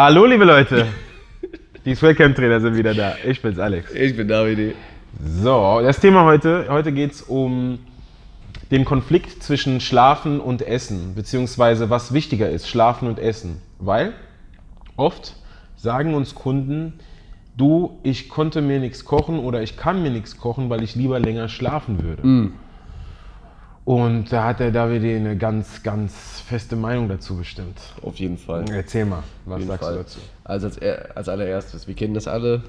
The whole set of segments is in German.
Hallo, liebe Leute. Die Swellcamp-Trainer sind wieder da. Ich bin's, Alex. Ich bin David. So, das Thema heute, heute geht es um den Konflikt zwischen Schlafen und Essen, beziehungsweise was wichtiger ist, Schlafen und Essen. Weil oft sagen uns Kunden, du, ich konnte mir nichts kochen oder ich kann mir nichts kochen, weil ich lieber länger schlafen würde. Und da hat der David eine ganz, ganz feste Meinung dazu bestimmt. Auf jeden Fall. Erzähl mal, was sagst Fall. du dazu? Also als, als allererstes, wir kennen das alle,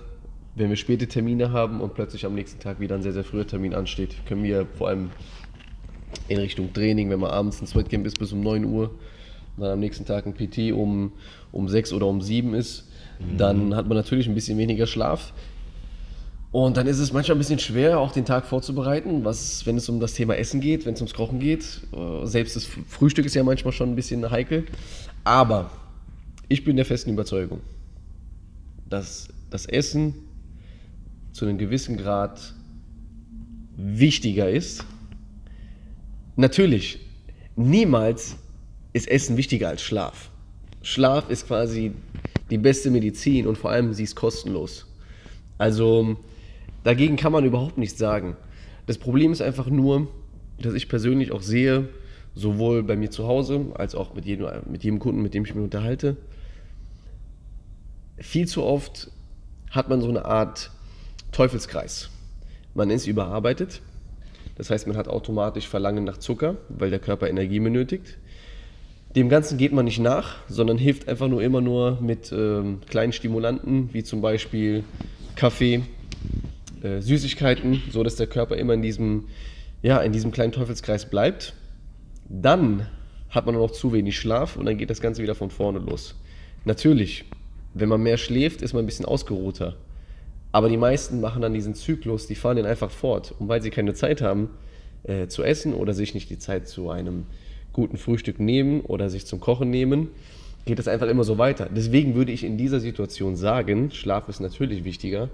wenn wir späte Termine haben und plötzlich am nächsten Tag wieder ein sehr, sehr früher Termin ansteht, können wir vor allem in Richtung Training, wenn man abends ein Sweatcamp ist bis um 9 Uhr, und dann am nächsten Tag ein PT um, um 6 oder um 7 ist, dann hat man natürlich ein bisschen weniger Schlaf. Und dann ist es manchmal ein bisschen schwer, auch den Tag vorzubereiten, was, wenn es um das Thema Essen geht, wenn es ums Kochen geht. Äh, Selbst das Frühstück ist ja manchmal schon ein bisschen heikel. Aber ich bin der festen Überzeugung, dass das Essen zu einem gewissen Grad wichtiger ist. Natürlich, niemals ist Essen wichtiger als Schlaf. Schlaf ist quasi die beste Medizin und vor allem sie ist kostenlos. Also dagegen kann man überhaupt nichts sagen. Das Problem ist einfach nur, dass ich persönlich auch sehe, sowohl bei mir zu Hause als auch mit jedem, mit jedem Kunden, mit dem ich mich unterhalte, viel zu oft hat man so eine Art Teufelskreis. Man ist überarbeitet, das heißt, man hat automatisch Verlangen nach Zucker, weil der Körper Energie benötigt. Dem Ganzen geht man nicht nach, sondern hilft einfach nur immer nur mit ähm, kleinen Stimulanten, wie zum Beispiel Kaffee, äh, Süßigkeiten, so dass der Körper immer in diesem, ja, in diesem kleinen Teufelskreis bleibt. Dann hat man noch zu wenig Schlaf und dann geht das Ganze wieder von vorne los. Natürlich, wenn man mehr schläft, ist man ein bisschen ausgeruhter. Aber die meisten machen dann diesen Zyklus, die fahren den einfach fort. Und weil sie keine Zeit haben äh, zu essen oder sich nicht die Zeit zu einem guten Frühstück nehmen oder sich zum Kochen nehmen, geht das einfach immer so weiter. Deswegen würde ich in dieser Situation sagen, Schlaf ist natürlich wichtiger,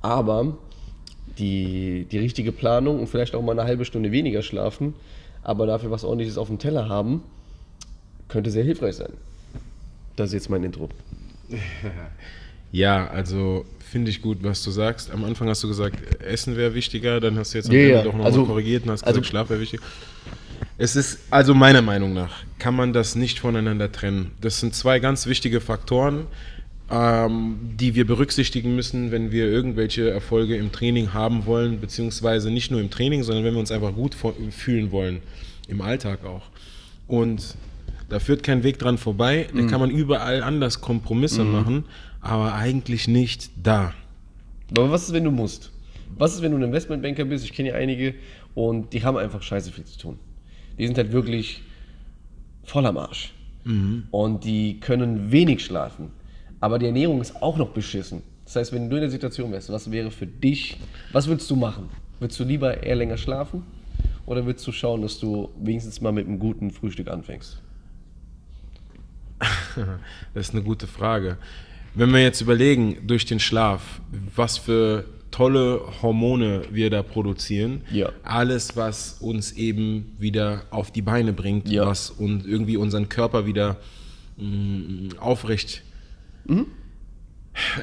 aber die, die richtige Planung und vielleicht auch mal eine halbe Stunde weniger schlafen, aber dafür was ordentliches auf dem Teller haben, könnte sehr hilfreich sein. Das ist jetzt mein Intro. Ja, also finde ich gut, was du sagst. Am Anfang hast du gesagt, Essen wäre wichtiger, dann hast du jetzt am Ja, Ende ja. doch nochmal Also- korrigiert und hast also- gesagt, Schlaf wäre wichtig. Es ist, also meiner Meinung nach, kann man das nicht voneinander trennen. Das sind zwei ganz wichtige Faktoren, ähm, die wir berücksichtigen müssen, wenn wir irgendwelche Erfolge im Training haben wollen, beziehungsweise nicht nur im Training, sondern wenn wir uns einfach gut fühlen wollen, im Alltag auch. Und da führt kein Weg dran vorbei. Da kann man überall anders Kompromisse machen, aber eigentlich nicht da. Aber was ist, wenn du musst? Was ist, wenn du ein Investmentbanker bist? Ich kenne ja einige und die haben einfach scheiße viel zu tun. Die sind halt wirklich voll am Arsch. Und die können wenig schlafen. Aber die Ernährung ist auch noch beschissen. Das heißt, wenn du in der Situation wärst, was wäre für dich, was würdest du machen? Würdest du lieber eher länger schlafen? Oder würdest du schauen, dass du wenigstens mal mit einem guten Frühstück anfängst? Das ist eine gute Frage. Wenn wir jetzt überlegen, durch den Schlaf, was für tolle Hormone wir da produzieren, Ja. alles, was uns eben wieder auf die Beine bringt, Ja. was und irgendwie unseren Körper wieder mh, aufrecht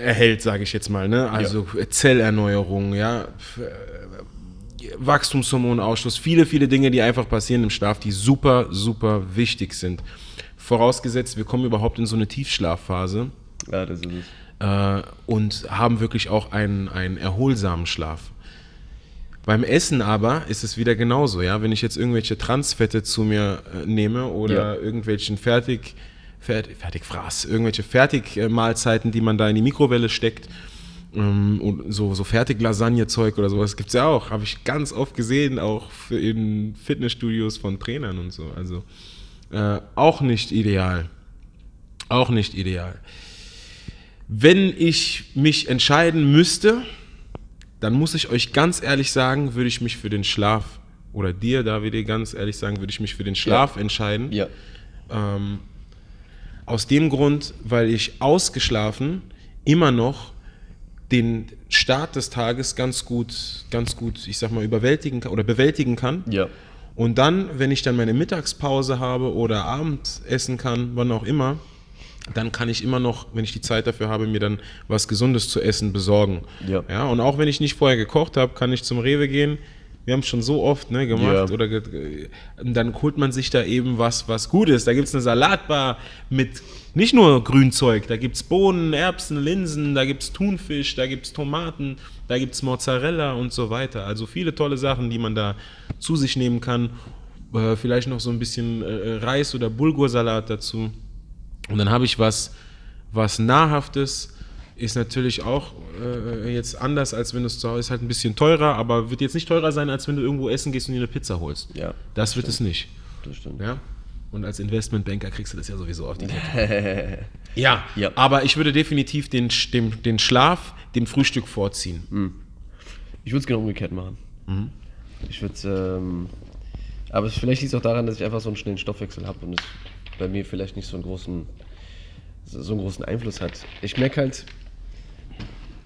erhält, sage ich jetzt mal. Ne? Also Zellerneuerung, ja, F- äh, Wachstumshormonausstoß, viele, viele Dinge, die einfach passieren im Schlaf, die super, super wichtig sind. Vorausgesetzt, wir kommen überhaupt in so eine Tiefschlafphase Ja, das ist es. äh, und haben wirklich auch einen, einen erholsamen Schlaf. Beim Essen aber ist es wieder genauso, ja. Wenn ich jetzt irgendwelche Transfette zu mir äh, nehme oder Ja. irgendwelchen Fertig, Fertig, Fertigfraß, irgendwelche Fertigmahlzeiten, die man da in die Mikrowelle steckt, ähm, und so, so Fertig-Lasagne-Zeug oder sowas gibt's ja auch. Habe ich ganz oft gesehen, auch in Fitnessstudios von Trainern und so. Also äh, auch nicht ideal. Auch nicht ideal. Wenn ich mich entscheiden müsste, dann muss ich euch ganz ehrlich sagen, würde ich mich für den Schlaf, oder dir, David, ganz ehrlich sagen, würde ich mich für den Schlaf entscheiden. Ja. Ähm, aus dem Grund, weil ich ausgeschlafen immer noch den Start des Tages ganz gut, ganz gut, ich sag mal, überwältigen kann oder bewältigen kann. Ja. Und dann, wenn ich dann meine Mittagspause habe oder Abendessen kann, wann auch immer, dann kann ich immer noch, wenn ich die Zeit dafür habe, mir dann was Gesundes zu essen besorgen. Ja. ja und auch wenn ich nicht vorher gekocht habe, kann ich zum Rewe gehen. Wir haben es schon so oft ne, gemacht. Ja. Oder ge dann holt man sich da eben was, was gut ist. Da gibt es eine Salatbar mit nicht nur Grünzeug, da gibt es Bohnen, Erbsen, Linsen, da gibt es Thunfisch, da gibt es Tomaten, da gibt es Mozzarella und so weiter. Also viele tolle Sachen, die man da zu sich nehmen kann. Äh, vielleicht noch so ein bisschen äh, Reis oder Bulgursalat dazu. Und dann habe ich was, was Nahrhaftes, ist natürlich auch äh, jetzt anders, als wenn du es zu Hause ist, halt ein bisschen teurer, aber wird jetzt nicht teurer sein, als wenn du irgendwo essen gehst und dir eine Pizza holst. Ja, Das wird es nicht. Das stimmt. Ja? Und als Investmentbanker kriegst du das ja sowieso auf die Kette. ja, Ja. aber ich würde definitiv den, dem, den Schlaf dem Frühstück vorziehen. Ich würde es genau umgekehrt machen. Ich würde ähm, aber vielleicht liegt es auch daran, dass ich einfach so einen schnellen Stoffwechsel habe und es bei mir vielleicht nicht so einen großen, so einen großen Einfluss hat. Ich merke halt,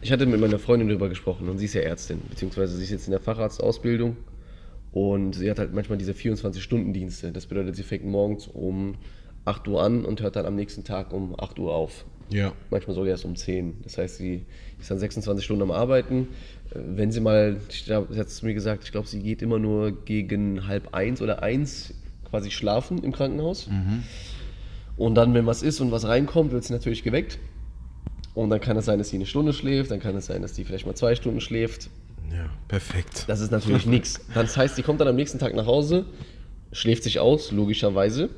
ich hatte mit meiner Freundin darüber gesprochen und sie ist ja Ärztin, beziehungsweise sie ist jetzt in der Facharztausbildung und sie hat halt manchmal diese 24-Stunden-Dienste. Das bedeutet, sie fängt morgens um 8 Uhr an und hört dann am nächsten Tag um 8 Uhr auf. Ja. Manchmal sogar erst um 10. Das heißt, sie ist dann 26 Stunden am Arbeiten. Wenn sie mal, ich glaub, sie hat es mir gesagt, ich glaube, sie geht immer nur gegen halb eins oder eins quasi schlafen im Krankenhaus. Und dann, wenn was ist und was reinkommt, wird sie natürlich geweckt. Und dann kann es sein, dass sie eine Stunde schläft, dann kann es sein, dass die vielleicht mal zwei Stunden schläft. Ja, perfekt. Das ist natürlich nichts. Das heißt, sie kommt dann am nächsten Tag nach Hause, schläft sich aus, logischerweise,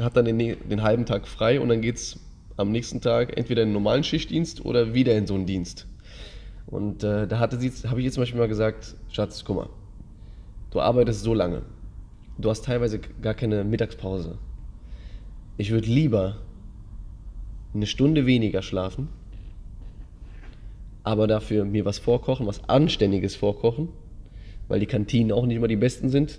hat dann den, den halben Tag frei und dann geht es am nächsten Tag entweder in den normalen Schichtdienst oder wieder in so einen Dienst. Und äh, da hatte sie, habe ich jetzt zum Beispiel mal gesagt, Schatz, guck mal, du arbeitest so lange, du hast teilweise gar keine Mittagspause. Ich würde lieber eine Stunde weniger schlafen, aber dafür mir was vorkochen, was Anständiges vorkochen, weil die Kantinen auch nicht immer die besten sind.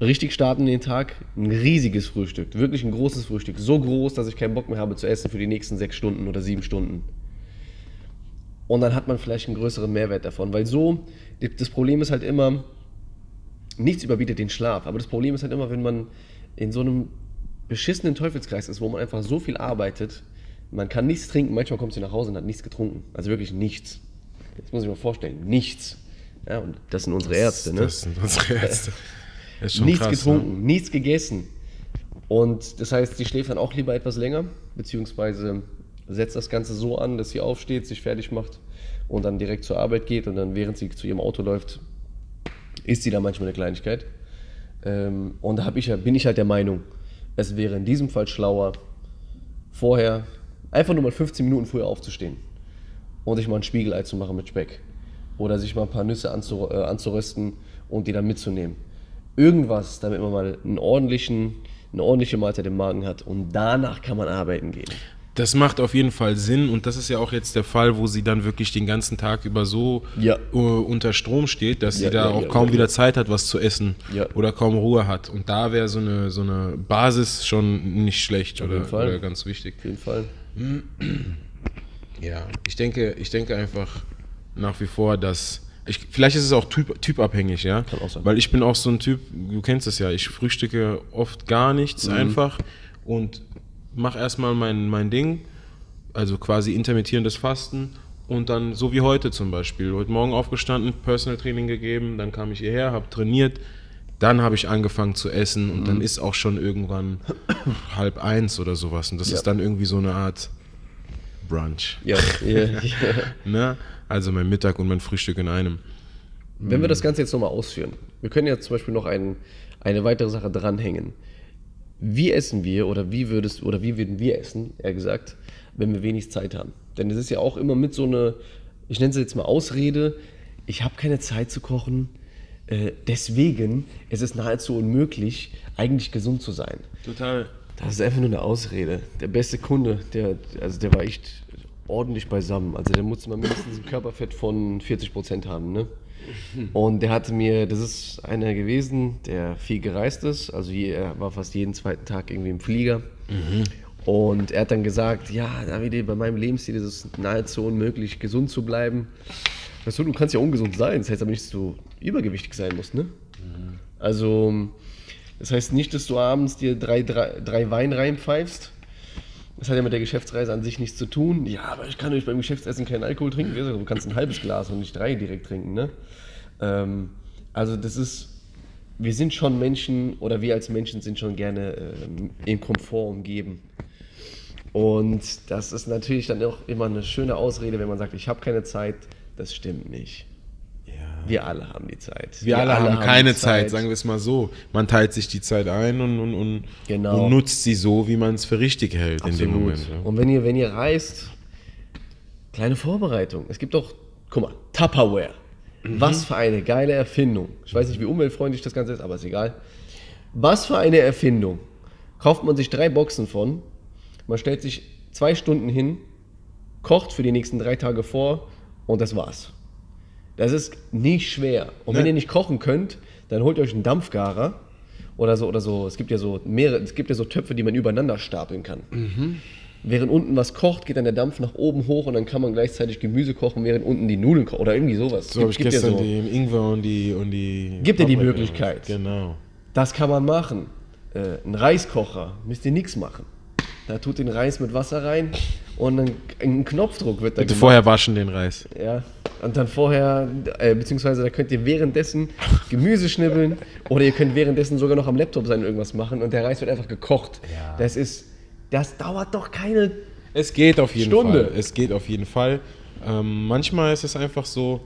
Richtig starten den Tag, ein riesiges Frühstück, wirklich ein großes Frühstück, so groß, dass ich keinen Bock mehr habe zu essen für die nächsten sechs Stunden oder sieben Stunden. Und dann hat man vielleicht einen größeren Mehrwert davon, weil so, das Problem ist halt immer, nichts überbietet den Schlaf, aber das Problem ist halt immer, wenn man in so einem beschissenen Teufelskreis ist, wo man einfach so viel arbeitet, man kann nichts trinken, manchmal kommt sie nach Hause und hat nichts getrunken. Also wirklich nichts. Jetzt muss ich mir vorstellen, nichts. Ja, und das sind unsere Ärzte, ne? Das sind unsere Ärzte. Das ist schon nichts krass, getrunken, nichts gegessen. Und das heißt, sie schläft dann auch lieber etwas länger, beziehungsweise setzt das Ganze so an, dass sie aufsteht, sich fertig macht und dann direkt zur Arbeit geht und dann, während sie zu ihrem Auto läuft, isst sie da manchmal eine Kleinigkeit. Ähm, und da ich, bin ich halt der Meinung, es wäre in diesem Fall schlauer, vorher einfach nur mal 15 Minuten früher aufzustehen und sich mal ein Spiegelei zu machen mit Speck. Oder sich mal ein paar Nüsse anzu, äh, anzurösten und die dann mitzunehmen. Irgendwas, damit man mal einen ordentlichen, eine ordentliche Mahlzeit im Magen hat und danach kann man arbeiten gehen. Das macht auf jeden Fall Sinn und das ist ja auch jetzt der Fall, wo sie dann wirklich den ganzen Tag über so Ja. äh, unter Strom steht, dass Ja, sie da ja, auch kaum wieder. Zeit hat, was zu essen oder kaum Ruhe hat. Und da wäre so eine, so eine Basis schon nicht schlecht oder, jeden Fall. oder ganz wichtig. Auf jeden Fall. Ja, ich denke, ich denke einfach nach wie vor, dass ich, vielleicht ist es auch typ, typabhängig, ja. Kann auch sein. Weil ich bin auch so ein Typ, du kennst es ja, ich frühstücke oft gar nichts Mhm. einfach und mache erstmal mein, mein Ding, also quasi intermittierendes Fasten und dann so wie heute zum Beispiel. Heute Morgen aufgestanden, Personal Training gegeben, dann kam ich hierher, habe trainiert, dann habe ich angefangen zu essen und Mhm. dann ist auch schon irgendwann halb eins oder sowas und das Ja. ist dann irgendwie so eine Art Brunch. Ja, ja, ja. Ne? Also mein Mittag und mein Frühstück in einem. Wenn wir das Ganze jetzt nochmal ausführen, wir können ja zum Beispiel noch ein, eine weitere Sache dranhängen. Wie essen wir oder wie würdest oder wie würden wir essen, eher gesagt, wenn wir wenig Zeit haben? Denn es ist ja auch immer mit so eine, ich nenne es jetzt mal Ausrede, ich habe keine Zeit zu kochen, äh, deswegen ist es nahezu unmöglich, eigentlich gesund zu sein. Total. Das ist einfach nur eine Ausrede. Der beste Kunde, der, also der war echt ordentlich beisammen. Also der musste mal mindestens ein Körperfett von 40% haben, ne? Und der hatte mir, das ist einer gewesen, der viel gereist ist. Also er war fast jeden zweiten Tag irgendwie im Flieger. Und er hat dann gesagt, ja, Davide, bei meinem Lebensstil ist es nahezu unmöglich, gesund zu bleiben. Weißt du, du kannst ja ungesund sein, das heißt aber nicht, dass du übergewichtig sein musst, ne? Also Das heißt nicht, dass du abends dir drei, drei, drei Wein reinpfeifst. Das hat ja mit der Geschäftsreise an sich nichts zu tun. Ja, aber ich kann euch beim Geschäftsessen keinen Alkohol trinken. Du kannst ein halbes Glas und nicht drei direkt trinken. Ne? Ähm, also das ist, wir sind schon Menschen oder wir als Menschen sind schon gerne ähm, in Komfort umgeben. Und das ist natürlich dann auch immer eine schöne Ausrede, wenn man sagt, ich habe keine Zeit. Das stimmt nicht. Wir alle haben die Zeit. Wir, alle, haben keine Zeit. sagen wir es mal so. Man teilt sich die Zeit ein und, und, und, Genau. und nutzt sie so, wie man es für richtig hält in dem Absolut. Moment. ja. Und wenn ihr, wenn ihr reist, kleine Vorbereitung. Es gibt doch, guck mal, Tupperware. Mhm. Was für eine geile Erfindung. Ich weiß nicht, wie umweltfreundlich das Ganze ist, aber ist egal. Was für eine Erfindung. Kauft man sich drei Boxen von, man stellt sich zwei Stunden hin, kocht für die nächsten drei Tage vor und das war's. Das ist nicht schwer. Und wenn Ne. ihr nicht kochen könnt, dann holt euch einen Dampfgarer oder so oder so. Es gibt ja so mehrere, es gibt ja so Töpfe, die man übereinander stapeln kann. Mhm. Während unten was kocht, geht dann der Dampf nach oben hoch und dann kann man gleichzeitig Gemüse kochen, während unten die Nudeln kochen oder irgendwie sowas. So habe ich Gibt- gibt ja gestern so. den Ingwer und die und die. Gibt dir die. Möglichkeit. Genau. Das kann man machen. Äh, ein Reiskocher müsst ihr nichts machen. Da tut den Reis mit Wasser rein und dann ein Knopfdruck wird da Bitte vorher waschen den Reis. Ja, und dann vorher, äh, beziehungsweise da könnt ihr währenddessen Gemüse schnibbeln oder ihr könnt währenddessen sogar noch am Laptop sein und irgendwas machen und der Reis wird einfach gekocht. Ja. Das ist, das dauert doch keine. Es geht auf jeden Stunde. Fall. Es geht auf jeden Fall. Ähm, manchmal ist es einfach so,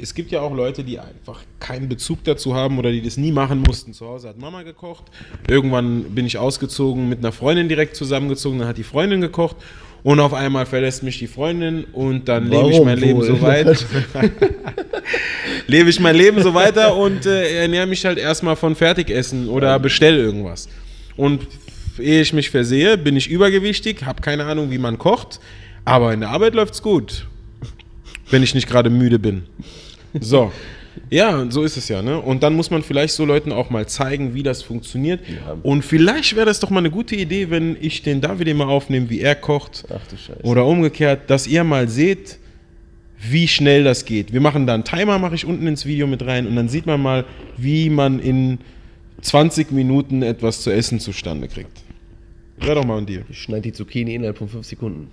es gibt ja auch Leute, die einfach keinen Bezug dazu haben oder die das nie machen mussten. Zu Hause hat Mama gekocht. Irgendwann bin ich ausgezogen, mit einer Freundin direkt zusammengezogen, dann hat die Freundin gekocht. Und auf einmal verlässt mich die Freundin und dann lebe ich Warum mein Leben wohl? so weit. lebe ich mein Leben so weiter und äh, ernähre mich halt erstmal von Fertigessen oder bestell irgendwas. Und ehe ich mich versehe, bin ich übergewichtig, habe keine Ahnung, wie man kocht, aber in der Arbeit läuft's gut. Wenn ich nicht gerade müde bin. So. Ja, so ist es ja, ne? Und dann muss man vielleicht so Leuten auch mal zeigen, wie das funktioniert. Ja. Und vielleicht wäre das doch mal eine gute Idee, wenn ich den David mal aufnehme, wie er kocht. Ach du Scheiße. Oder umgekehrt, dass ihr mal seht, wie schnell das geht. Wir machen da einen Timer, mache ich unten ins Video mit rein und dann sieht man mal, wie man in 20 Minuten etwas zu essen zustande kriegt. Wäre doch mal ein Deal. Ich schneide die Zucchini innerhalb von fünf Sekunden.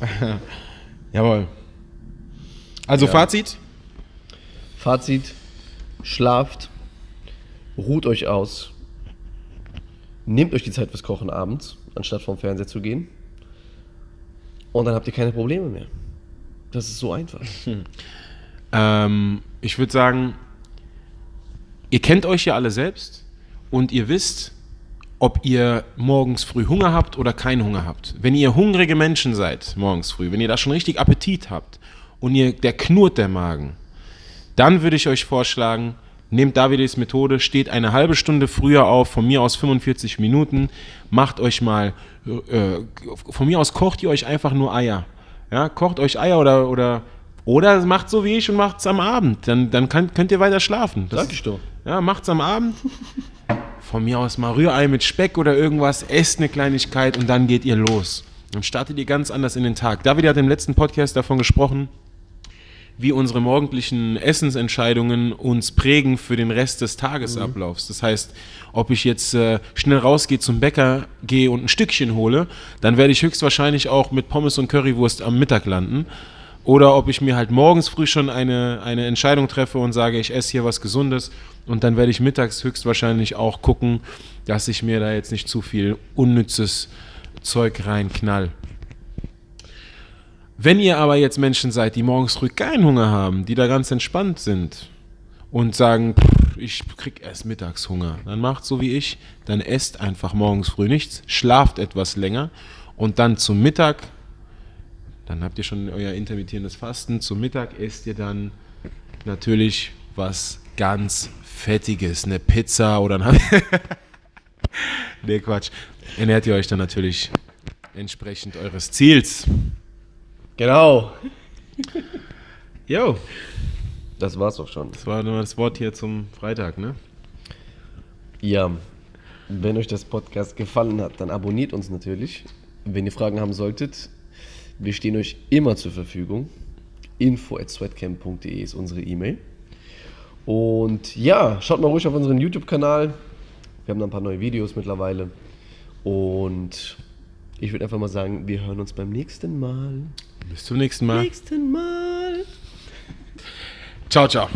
Jawohl. Also Ja. Fazit? Fazit: Schlaft, ruht euch aus, nehmt euch die Zeit fürs Kochen abends, anstatt vorm Fernseher zu gehen. Und dann habt ihr keine Probleme mehr. Das ist so einfach. Ähm, ich würde sagen, ihr kennt euch ja alle selbst und ihr wisst, ob ihr morgens früh Hunger habt oder keinen Hunger habt. Wenn ihr hungrige Menschen seid morgens früh, wenn ihr da schon richtig Appetit habt und ihr, der knurrt der Magen, dann würde ich euch vorschlagen, nehmt Davides Methode, steht eine halbe Stunde früher auf, von mir aus 45 Minuten, macht euch mal, äh, von mir aus kocht ihr euch einfach nur Eier. Ja, kocht euch Eier oder, oder, oder macht so wie ich und macht's am Abend. Dann, dann kann, könnt ihr weiter schlafen. Das, Sag ich doch. ja, macht's am Abend. Von mir aus mal Rührei mit Speck oder irgendwas, esst eine Kleinigkeit und dann geht ihr los. Dann startet ihr ganz anders in den Tag. David hat im letzten Podcast davon gesprochen, wie unsere morgendlichen Essensentscheidungen uns prägen für den Rest des Tagesablaufs. Das heißt, ob ich jetzt äh, schnell rausgehe zum Bäcker, gehe und ein Stückchen hole, dann werde ich höchstwahrscheinlich auch mit Pommes und Currywurst am Mittag landen. Oder ob ich mir halt morgens früh schon eine, eine Entscheidung treffe und sage, ich esse hier was Gesundes und dann werde ich mittags höchstwahrscheinlich auch gucken, dass ich mir da jetzt nicht zu viel unnützes Zeug reinknall. Wenn ihr aber jetzt Menschen seid, die morgens früh keinen Hunger haben, die da ganz entspannt sind und sagen, "Pff, ich krieg erst mittags Hunger, dann macht so wie ich, dann esst einfach morgens früh nichts, schlaft etwas länger und dann zum Mittag, dann habt ihr schon euer intermittierendes Fasten, zum Mittag esst ihr dann natürlich was ganz Fettiges, eine Pizza oder ein Nee, Quatsch. Ernährt ihr euch dann natürlich entsprechend eures Ziels. Genau. Jo. Das war's auch schon. Das war nur das Wort hier zum Freitag, ne? Ja, wenn euch das Podcast gefallen hat, dann abonniert uns natürlich. Wenn ihr Fragen haben solltet, wir stehen euch immer zur Verfügung. info at sweatcamp.de ist unsere E-Mail. Und ja, schaut mal ruhig auf unseren YouTube-Kanal. Wir haben da ein paar neue Videos mittlerweile. Und ich würde einfach mal sagen, wir hören uns beim nächsten Mal. Bis zum nächsten Mal. Nächsten Mal. Ciao, ciao.